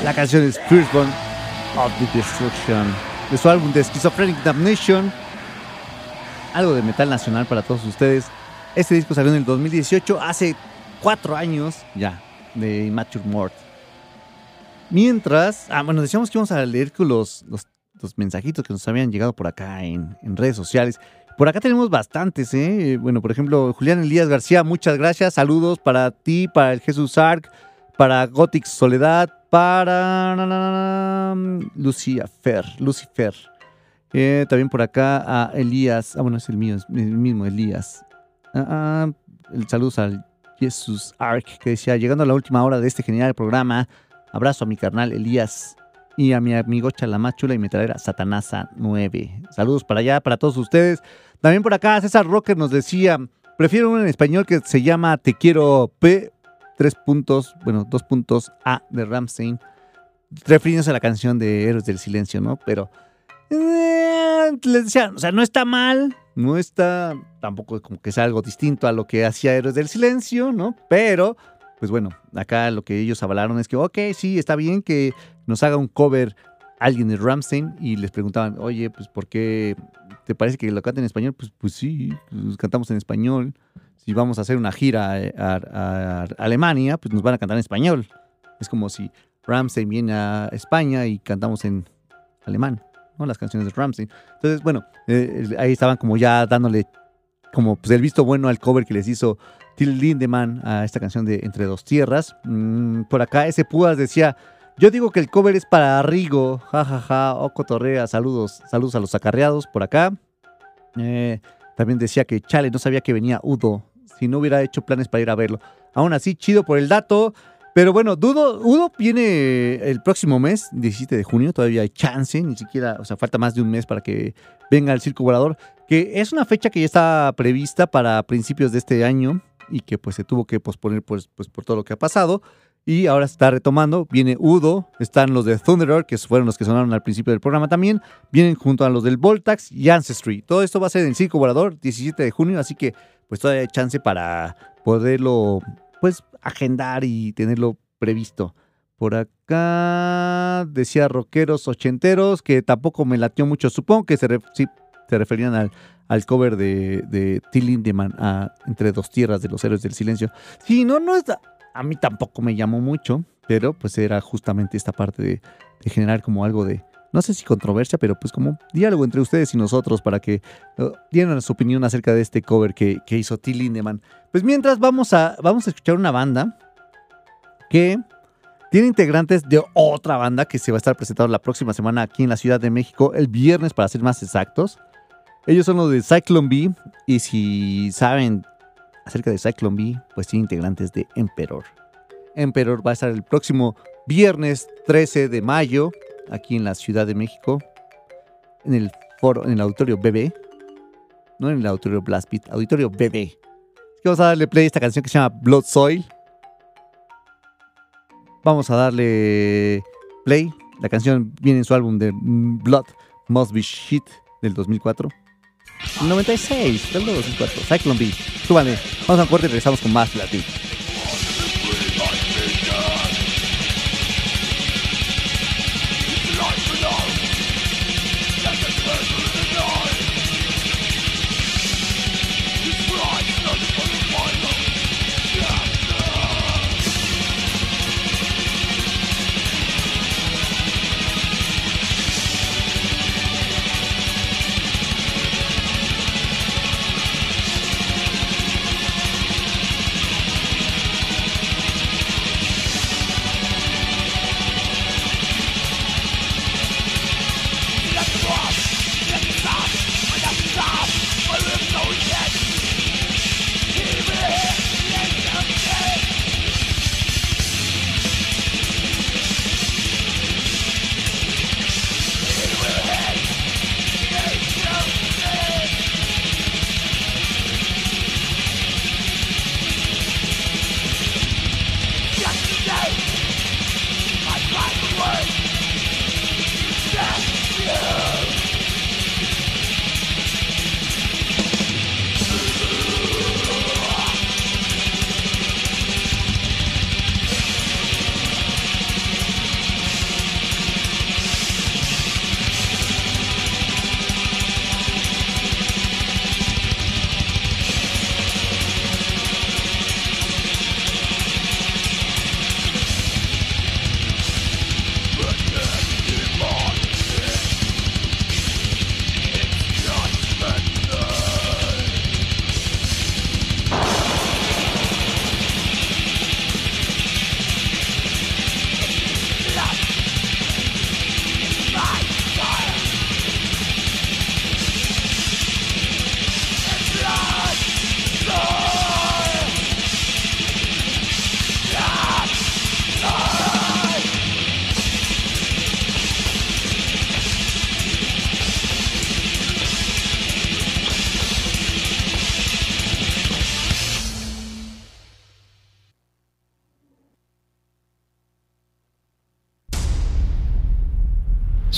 La canción es Firstborn of the Destruction. De su álbum de Schizophrenic Damnation. Algo de metal nacional para todos ustedes. Este disco salió en el 2018, hace cuatro años ya, de Immature Mort. Mientras, ah, bueno, decíamos que íbamos a leer los, los, los mensajitos que nos habían llegado por acá en, en redes sociales. Por acá tenemos bastantes, ¿eh? Bueno, por ejemplo, Julián Elías García, muchas gracias. Saludos para ti, para el Jesús Arc, para Gothic Soledad, para Lucía Fer, Lucifer. Eh, también por acá a Elías, ah, bueno, es el mío, es el mismo Elías. Ah, ah, el saludos al Jesús Arc, que decía, llegando a la última hora de este genial programa, abrazo a mi carnal Elías y a mi amigo Chalamachula y metalera Satanasa 9. Saludos para allá, para todos ustedes. También por acá César Rocker nos decía, prefiero uno en español que se llama Te quiero P, tres puntos, bueno, dos puntos A de Ramstein, refiriéndose a la canción de Héroes del Silencio, ¿no? Pero eh, les decía, o sea, no está mal, no está tampoco como que sea algo distinto a lo que hacía Héroes del Silencio, ¿no? Pero, pues bueno, acá lo que ellos hablaron es que, ok, sí, está bien que nos haga un cover alguien de Ramstein y les preguntaban, oye, pues ¿por qué te parece que lo canta en español? Pues, pues sí, pues, cantamos en español. Si vamos a hacer una gira a, a- Alemania, pues nos van a cantar en español. Es como si Ramstein viene a España y cantamos en alemán, ¿no? Las canciones de Ramstein. Entonces, bueno, eh, ahí estaban como ya dándole como pues, el visto bueno al cover que les hizo Till Lindemann a esta canción de Entre dos tierras. Mm, por acá ese Púas decía, yo digo que el cover es para Rigo, jajaja, o cotorrea, saludos, saludos a los acarreados por acá. Eh, también decía que Chale no sabía que venía Udo, si no hubiera hecho planes para ir a verlo. Aún así, chido por el dato. Pero bueno, Dudo, Udo viene el próximo mes, 17 de junio, todavía hay chance, ni siquiera, o sea, falta más de un mes para que venga el Circo Volador, que es una fecha que ya está prevista para principios de este año y que pues se tuvo que posponer pues, pues por todo lo que ha pasado. Y ahora está retomando. Viene Udo, están los de Thunderer, que fueron los que sonaron al principio del programa también. Vienen junto a los del Voltax y Ancestry. Todo esto va a ser en Circo Volador, 17 de junio, así que pues todavía hay chance para poderlo pues agendar y tenerlo previsto. Por acá decía rockeros ochenteros, que tampoco me latió mucho. Supongo que se, referían al, al cover de, de Till Lindemann, a Entre dos tierras de los héroes del silencio. Sí, no, no es. A mí tampoco me llamó mucho, pero pues era justamente esta parte de, generar como algo de. No sé si controversia, pero pues como diálogo entre ustedes y nosotros para que uh, dieran su opinión acerca de este cover que, hizo Till Lindemann. Pues mientras vamos a, vamos a escuchar una banda que tiene integrantes de otra banda que se va a estar presentando la próxima semana aquí en la Ciudad de México, el viernes para ser más exactos. Ellos son los de Cyclone B y si saben acerca de Cyclone B, pues tiene integrantes de Emperor. Emperor va a estar el próximo viernes 13 de mayo aquí en la Ciudad de México en el foro, en el auditorio BB, no en el auditorio Blast Beat, auditorio BB. Vamos a darle play a esta canción que se llama Blood Soil. Vamos a darle play. La canción viene en su álbum de Blood Must Be Shit del 2004. 96, del 2004. Cyclone B. Súbale. Vamos a un corte y regresamos con más Blast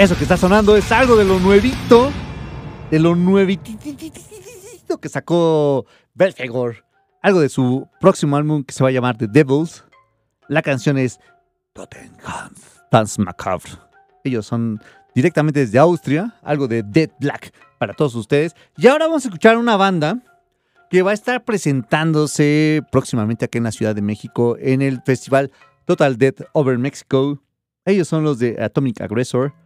Eso que está sonando es algo de lo nuevito, de lo nuevitito que sacó Belfegor. Algo de su próximo álbum que se va a llamar The Devils. La canción es Tottenham Dance Macabre. Ellos son directamente desde Austria, algo de Dead Black para todos ustedes. Y ahora vamos a escuchar una banda que va a estar presentándose próximamente aquí en la Ciudad de México en el festival Total Death Over Mexico. Ellos son los de Atomic Aggressor.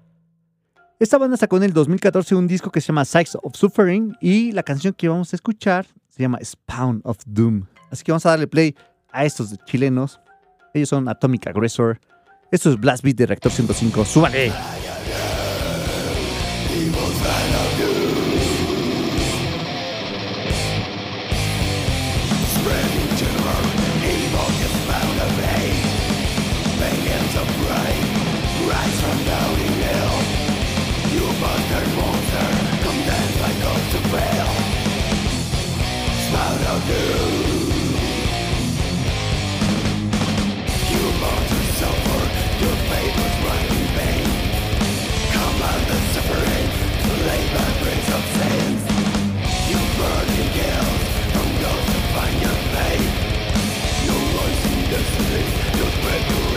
Esta banda sacó en el 2014 un disco que se llama Sights of Suffering y la canción que vamos a escuchar se llama Spawn of Doom. Así que vamos a darle play a estos chilenos. Ellos son Atomic Aggressor. Esto es Blast Beat de Reactor 105. ¡Súbale! Smile on suffer Your fate was in Command the suffering To lay of sins You burn From your the You spread your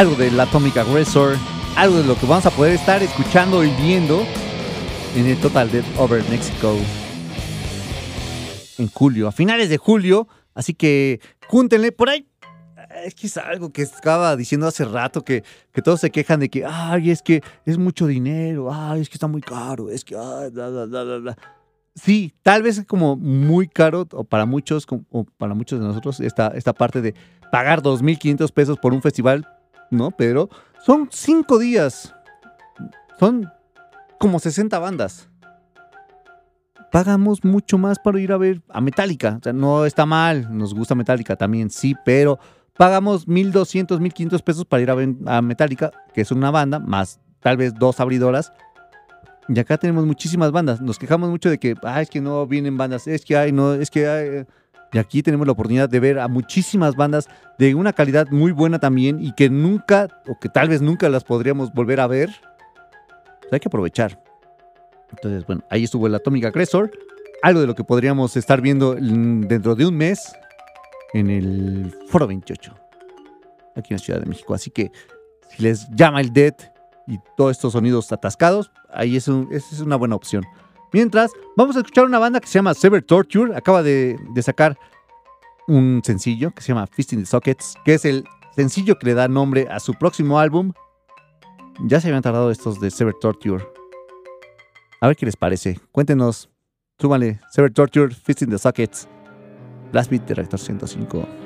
algo del Atomic Aggressor, algo de lo que vamos a poder estar escuchando y viendo en el Total Dead Over Mexico en julio, a finales de julio. Así que júntenle por ahí. Es que es algo que estaba diciendo hace rato, que, que todos se quejan de que, ay, es que es mucho dinero, ay, es que está muy caro, es que, ay, bla, bla, bla, bla, bla". Sí, tal vez es como muy caro, o para muchos, o para muchos de nosotros, esta, esta parte de pagar 2.500 pesos por un festival, ¿no? Pero son cinco días, son como 60 bandas pagamos mucho más para ir a ver a Metallica. O sea, no está mal, nos gusta Metallica también, sí, pero pagamos 1200, 1500 pesos para ir a ver a Metallica, que es una banda, más tal vez dos abridoras. Y acá tenemos muchísimas bandas. Nos quejamos mucho de que, ah, es que no vienen bandas, es que hay, no, es que hay. Eh". Y aquí tenemos la oportunidad de ver a muchísimas bandas de una calidad muy buena también y que nunca, o que tal vez nunca las podríamos volver a ver. Pues hay que aprovechar. Entonces, bueno, ahí estuvo el Atomic Aggressor. Algo de lo que podríamos estar viendo dentro de un mes en el Foro 28, aquí en la Ciudad de México. Así que si les llama el Dead y todos estos sonidos atascados, ahí es, es una buena opción. Mientras, vamos a escuchar una banda que se llama Sever Torture. Acaba de, sacar un sencillo que se llama Fist in the Sockets, que es el sencillo que le da nombre a su próximo álbum. Ya se habían tardado estos de Sever Torture. A ver qué les parece. Cuéntenos. Súbanle. Sever Torture, Fist in the Sockets. Blast Beat de Reactor 105.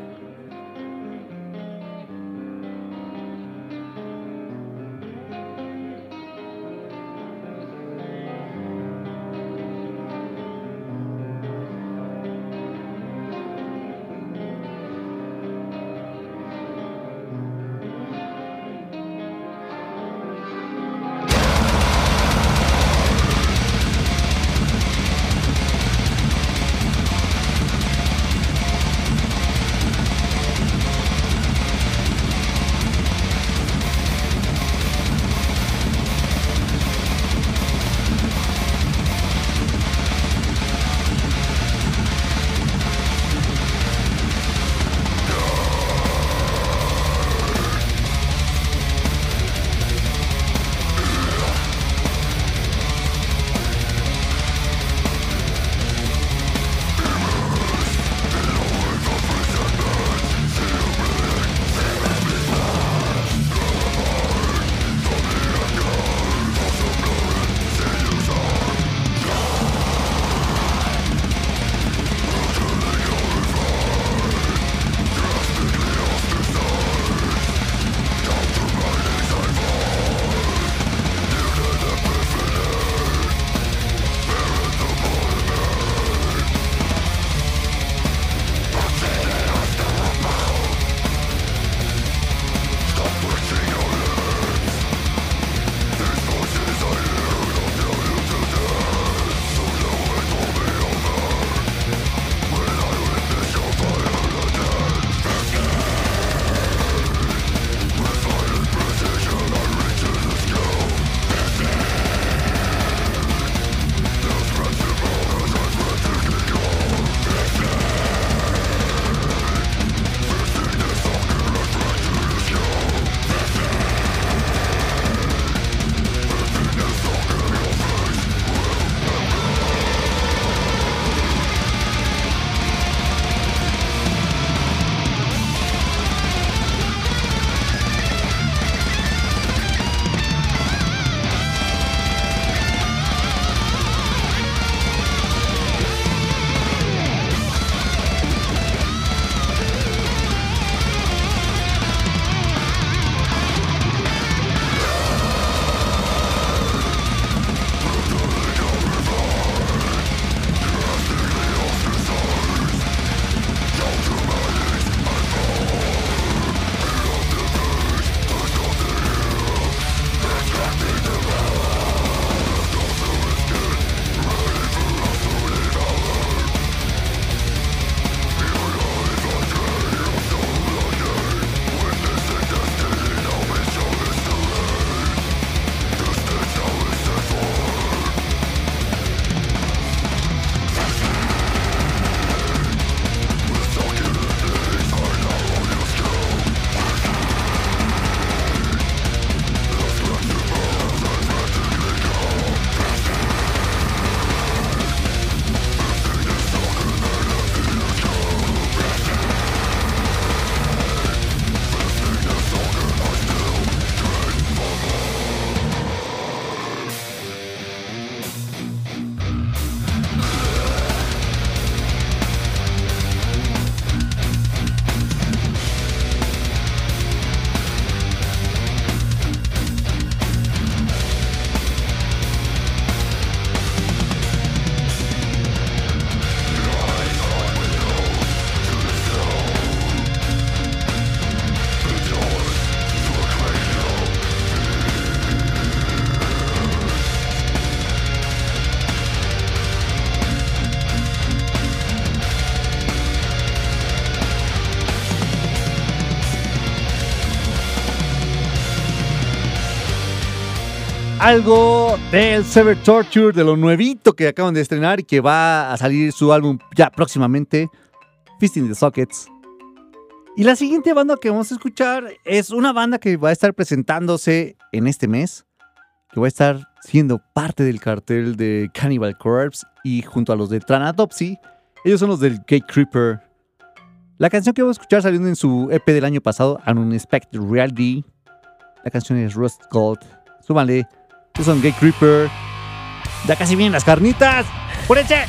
Algo del Sever Torture, de lo nuevito que acaban de estrenar y que va a salir su álbum ya próximamente, Fisting the Sockets. Y la siguiente banda que vamos a escuchar es una banda que va a estar presentándose en este mes, que va a estar siendo parte del cartel de Cannibal Corpse y junto a los de Tranatopsy, ellos son los del Gate Creeper. La canción que vamos a escuchar saliendo en su EP del año pasado, Unexpected Reality. La canción es Rust Gold. Súbanle. Son Gate Creeper. Ya casi vienen las carnitas. ¡Púrense!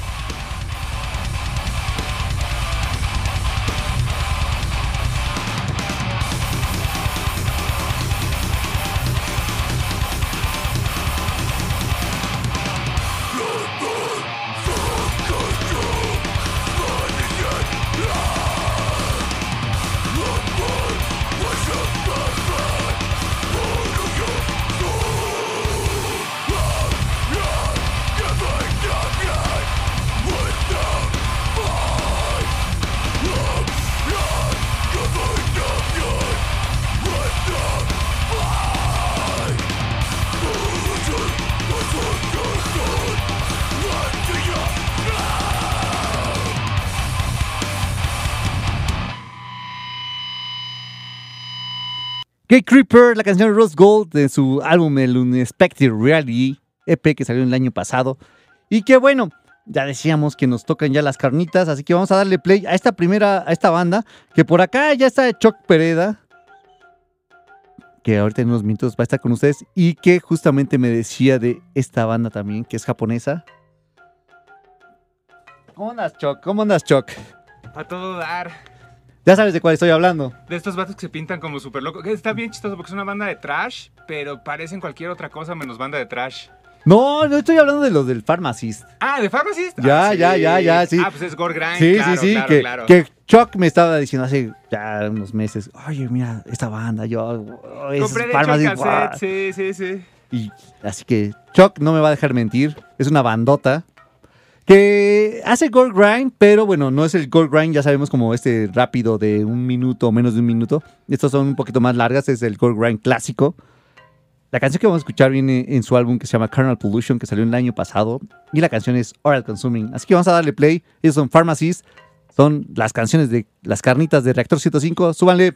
Gate Creeper, la canción Rose Gold de su álbum El Unexpected Reality EP que salió el año pasado. Y que bueno, ya decíamos que nos tocan ya las carnitas, así que vamos a darle play a esta primera, a esta banda, que por acá ya está Chuck Pereda, que ahorita en unos minutos va a estar con ustedes, y que justamente me decía de esta banda también, que es japonesa. ¿Cómo andas, Chuck? ¿Cómo andas, Chuck? A todo dar. Ya sabes de cuál estoy hablando. De estos vatos que se pintan como súper locos. Está bien chistoso porque es una banda de trash, pero parecen cualquier otra cosa menos banda de trash. No, no estoy hablando de los del Pharmacist. Ah, ¿de Pharmacist? Ya, Ah, ya, ya, ya, sí. Ah, pues es Gore Grind. Sí, claro, sí, sí, claro, que, claro. que Chuck me estaba diciendo hace ya unos meses, oye, mira, esta banda, yo, oh, es Compré Pharmacist, cassette, guau". sí, sí, sí. Y así que Chuck no me va a dejar mentir, es una bandota que hace Gold Grind, pero bueno, no es el Gold Grind, ya sabemos como este rápido de un minuto o menos de un minuto. Estos son un poquito más largas, es el Gold Grind clásico. La canción que vamos a escuchar viene en su álbum que se llama Carnal Pollution, que salió el año pasado, y la canción es Oral Consuming. Así que vamos a darle play. Ellos son Pharmacist, son las canciones de las carnitas de Reactor 105. Súbanle.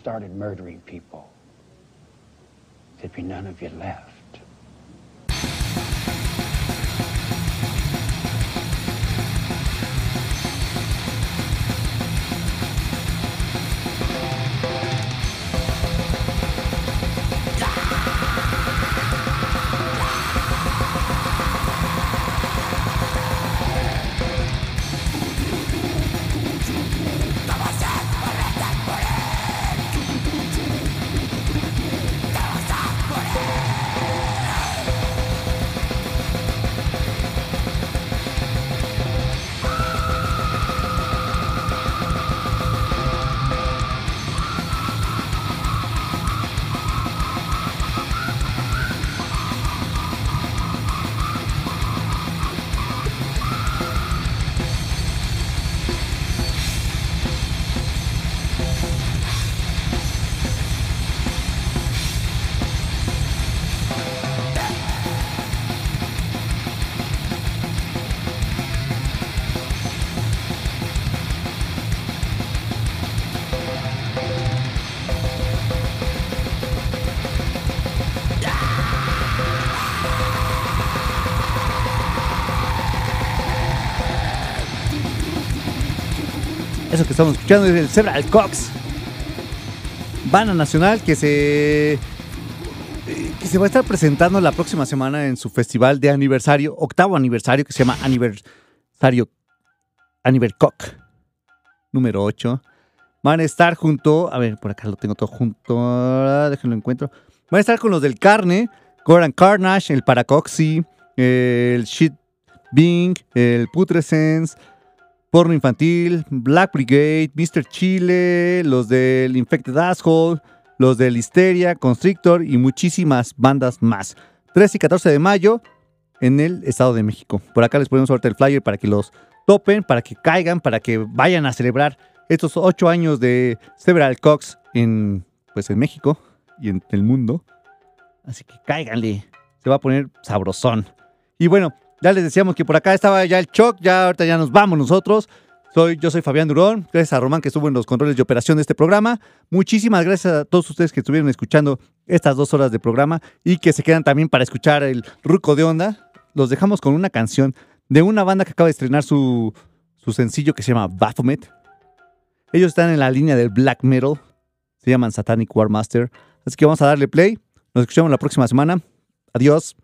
Started murdering people, there'd be none of you left. Que estamos escuchando es el Several Cox. Banda nacional que se. que se va a estar presentando la próxima semana en su festival de aniversario, octavo aniversario, que se llama Aniversario. Anivercock. Número 8. Van a estar junto. A ver, por acá lo tengo todo junto. Déjenlo encuentro. Van a estar con los del Carne, Goran Carnage, el Paracoxy, el Shit Bing, el Putrescence, Porno Infantil, Black Brigade, Mr. Chile, los del Infected Asshole, los del Histeria, Constrictor y muchísimas bandas más. 13 y 14 de mayo en el Estado de México. Por acá les ponemos ahorita el flyer para que los topen, para que caigan, para que vayan a celebrar estos 8 años de Several Cox en, pues, en México y en el mundo. Así que cáiganle. Se va a poner sabrosón. Y bueno, ya les decíamos que por acá estaba ya el Choc, ya ahorita ya nos vamos nosotros. Soy, yo soy Fabián Durón, gracias a Román que estuvo en los controles de operación de este programa. Muchísimas gracias a todos ustedes que estuvieron escuchando estas dos horas de programa y que se quedan también para escuchar el Ruco de Onda. Los dejamos con una canción de una banda que acaba de estrenar su, su sencillo que se llama Baphomet. Ellos están en la línea del black metal, se llaman Satanic War Master. Así que vamos a darle play. Nos escuchamos la próxima semana. Adiós.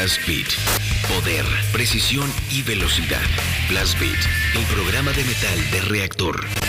Blast. Poder, precisión y velocidad. Blast Beat, el programa de metal de Reactor.